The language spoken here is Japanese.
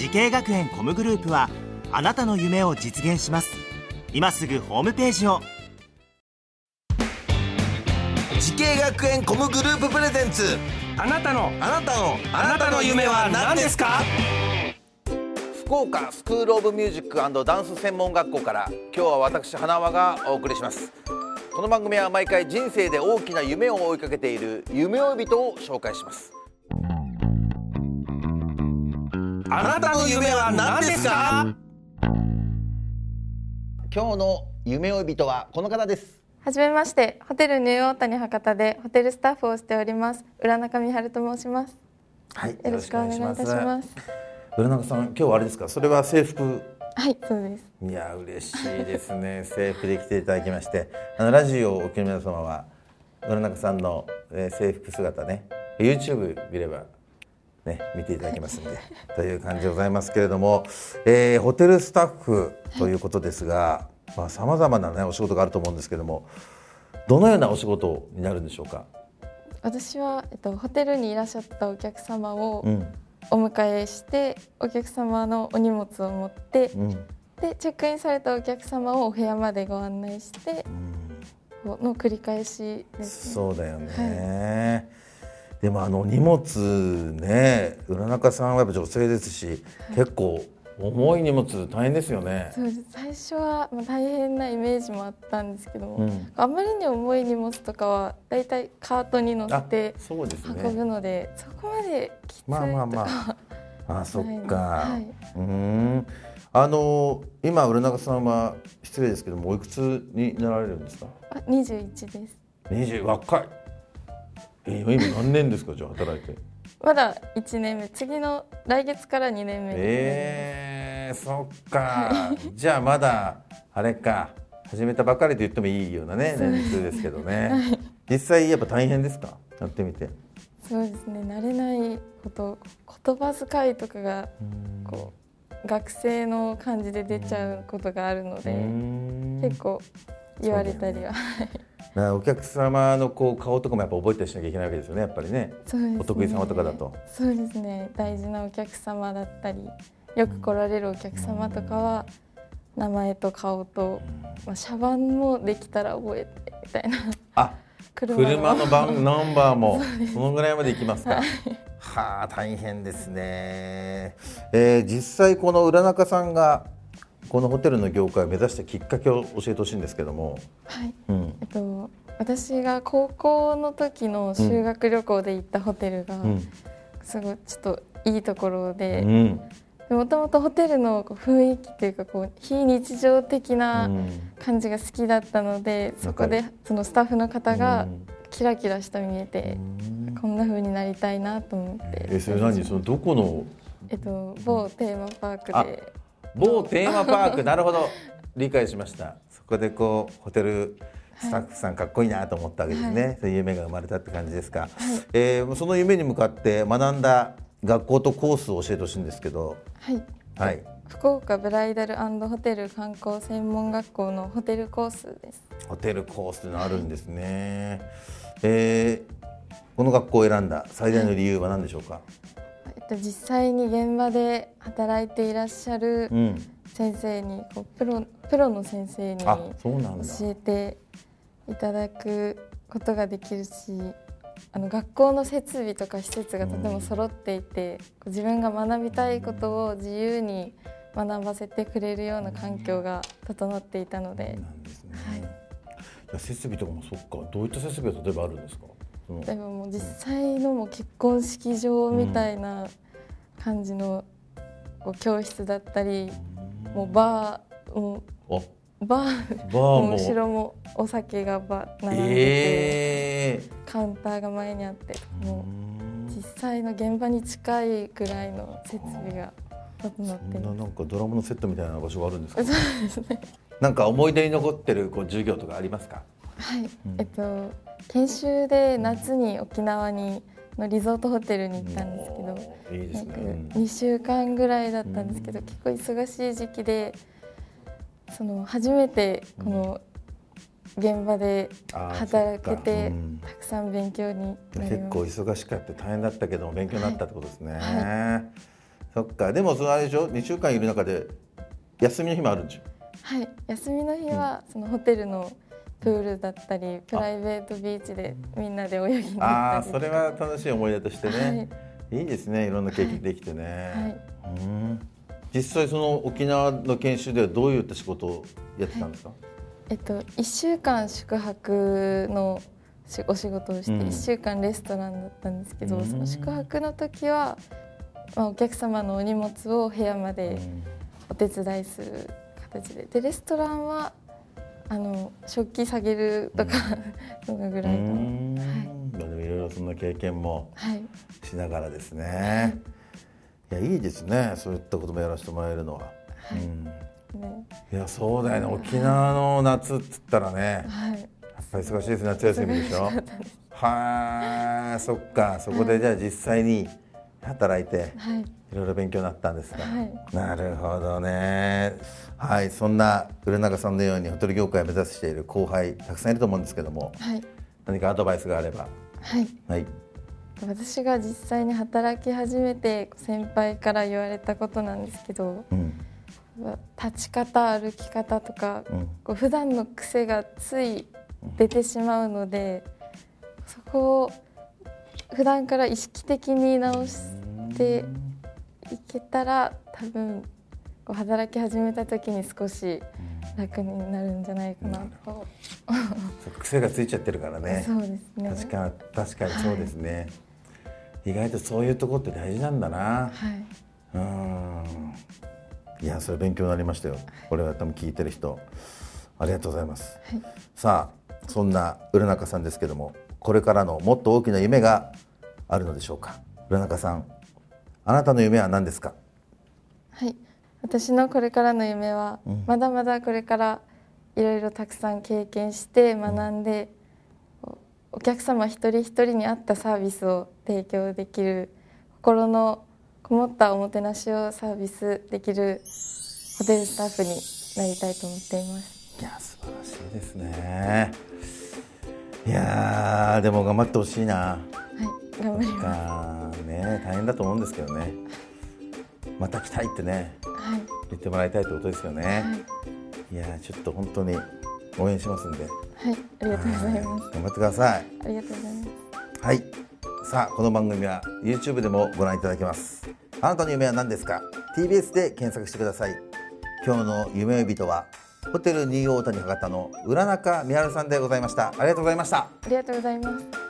滋慶学園 COMグループはあなたの夢を実現します。今すぐホームページを。滋慶学園 COMグループプレゼンツ。あなたのあなたのあなたの夢は何ですか？福岡スクールオブミュージックダンス専門学校から今日は私花輪がお送りします。この番組は毎回人生で大きな夢を追いかけている夢追い人を紹介しますあなたの夢は何ですか？今日の夢追い人はこの方です。はじめまして、ホテルニューオータニ博多でホテルスタッフをしております。浦中美春と申します。はいよろしくお願いいたします。浦中さん今日はあれですか？それは制服？はい、そうです。いや嬉しいですね。制服で来ていただきまして。あのラジオをお聞きの皆様は浦中さんの、えー制服姿ね YouTube 見ればね見ていただけますんで という感じでございますけれども、えーホテルスタッフということですがさまざ、まなねお仕事があると思うんですけどもどのようなお仕事になるんでしょうか？私はえっとホテルにいらっしゃったお客様をうん。お迎えして、お客様のお荷物を持って、うん。でチェックインされたお客様をお部屋までご案内してこうの繰り返しですね。そうだよね、でもあの荷物ね浦中さんはやっぱ女性ですし、結構重い荷物大変ですよね。そうです最初はまあ大変なイメージもあったんですけども、うんあまりに重い荷物とかはだいたいカートに乗せあて運ぶね。ので、そこまできついとかまあまあまあ。あそっか。はい、うーん。あの今浦中さんは失礼ですけどもおいくつになられるんですか？あ21です二十若い。え今今何年ですか？じゃあ働いて。まだ1年目。次の来月から2年目。になりますえー、そっか。じゃあまだあれか。始めたばかりと言ってもいいようなね年数です。けどね。実際やっぱ大変ですか？やってみて。そうですね。慣れないこと言葉遣いとかがこう学生の感じで出ちゃうことがあるので、結構言われたりは、だからお客様のこう顔とかもやっぱ覚えたりしなきゃいけないわけですよねやっぱりね。そうですねお得意様とかだと。そうですね大事なお客様だったりよく来られるお客様とかは名前と顔と、まあ、車番もできたら覚えてみたいなあ車車の番ナンバーも そのぐらいまで行きますか。はあ大変ですね。えー、実際この浦中さんがこのホテルの業界を目指したきっかけを教えてほしいんですけども。はい。うん。えっと私が高校の時の修学旅行で行ったホテルが、うん。すごいちょっといいところでうん。もともとホテルの雰囲気というかこう非日常的なうん。感じが好きだったので、そこでそのスタッフの方がうん。キラキラした見えて、こんな風になりたいなと思って、えそれ何？そのどこの？えっと某テーマパークあで某テーマパーク。なるほど。理解しました。そこでこうホテルスタッフさんかっこいいなと思ったわけですね、そういう夢が生まれたって感じですか、えーその夢に向かって学んだ学校とコースを教えてほしいんですけど。はい。はい。福岡ブライダルホテル観光専門学校のホテルコースです。ホテルコースのあるんですね、えーこの学校を選んだ最大の理由は何でしょうか、えっと実際に現場で働いていらっしゃるうん。先生にこうプロプロの先生にあ教えていただくことができるしあの学校の設備とか施設がとても揃っていて、こう自分が学びたいことを自由に学ばせてくれるような環境が整っていたので、なんですね、はい。いや設備とかもそっか。どういった設備が例えばあるんですか？その。でももう実際のもう結婚式場みたいな感じのこう教室だったり、もうバーもバーバーも。後ろもお酒がば並んでて、ええカウンターが前にあってもうう実際の現場に近いぐらいの設備が整ってそんなまなんかドラマのセットみたいな場所があるんですか？すそうですね。なんか思い出に残ってるこう授業とかありますか？はい、えっと研修で夏に沖縄にのリゾートホテルに行ったんですけど、いいですなんかね2週間ぐらいだったんですけど、結構忙しい時期でその初めてこの現場で働けてうん。たくさん勉強に結構忙しくやって大変だったけども勉強になったってことですね、はそっか。でもそのあれでしょ？2週間いる中で休みの日もあるんでしょ？たはい。休みの日はそのホテルのプールだったりプライベートビーチでみんなで泳ぎに行ああったりそれは楽しい思い出としてね、い、いですねい。ろんな経験できてね、うん。実際その沖縄の研修ではどういった仕事をやってたんですか、えっと、1週間宿泊のしお仕事をしてうん。1週間レストランだったんですけど、うん。その宿泊の時は、まあ、お客様のお荷物を部屋までお手伝いする形で。でレストランはあの食器下げるとか、そ のぐらいの、うん。まあでもいろいろそんな経験もはい、しながらですね、い。やいいですね。そういったこともやらせてもらえるのは、うん。ね。いやそうだよね。沖縄の夏っつったらね。はい、やっぱり忙しいです夏休みでしょ。はあそっか。そこでじゃあ実際に働いてはい。いろいろ勉強になったんですが、はい。なるほどね。はい。そんな古永さんのようにホテル業界を目指している後輩たくさんいると思うんですけども。はい。何かアドバイスがあればはい。はい。私が実際に働き始めて先輩から言われたことなんですけどうん。立ち方歩き方とか、うん。こう普段の癖がつい出てしまうのでそこを普段から意識的に直していけたら多分こう働き始めた時に少し楽になるんじゃないかな。と、癖がついちゃってるからね。そうですね。確か確かにそうですね、意外とそういうとこって大事なんだな。はい。うん。いやそれ勉強になりましたよ。これは多分聞いてる人。ありがとうございます、はい。さあそんな浦中さんですけどもこれからのもっと大きな夢があるのでしょうか。浦中さんあなたの夢は何ですか？はい、私のこれからの夢は、まだまだこれからいろいろたくさん経験して学んで、おお客様一人一人に合ったサービスを提供できる心のこもったおもてなしをサービスできるホテルスタッフになりたいと思っています。いや素晴らしいですね。いやーでも頑張ってほしいな。はい、頑張ります。ね大変だと思うんですけどね。また来たいってね。はい、言ってもらいたいってことですよね、はい、い、やーちょっと本当に応援しますんで。はい、ありがとうございます。頑張ってください。ありがとうございます。はい。さあこの番組は YouTube でもご覧いただけます。あなたの夢は何ですか？TBS で検索してください。今日の夢呼人はホテルニューオータニ博多の浦中美春さんでございました。ありがとうございました。ありがとうございます。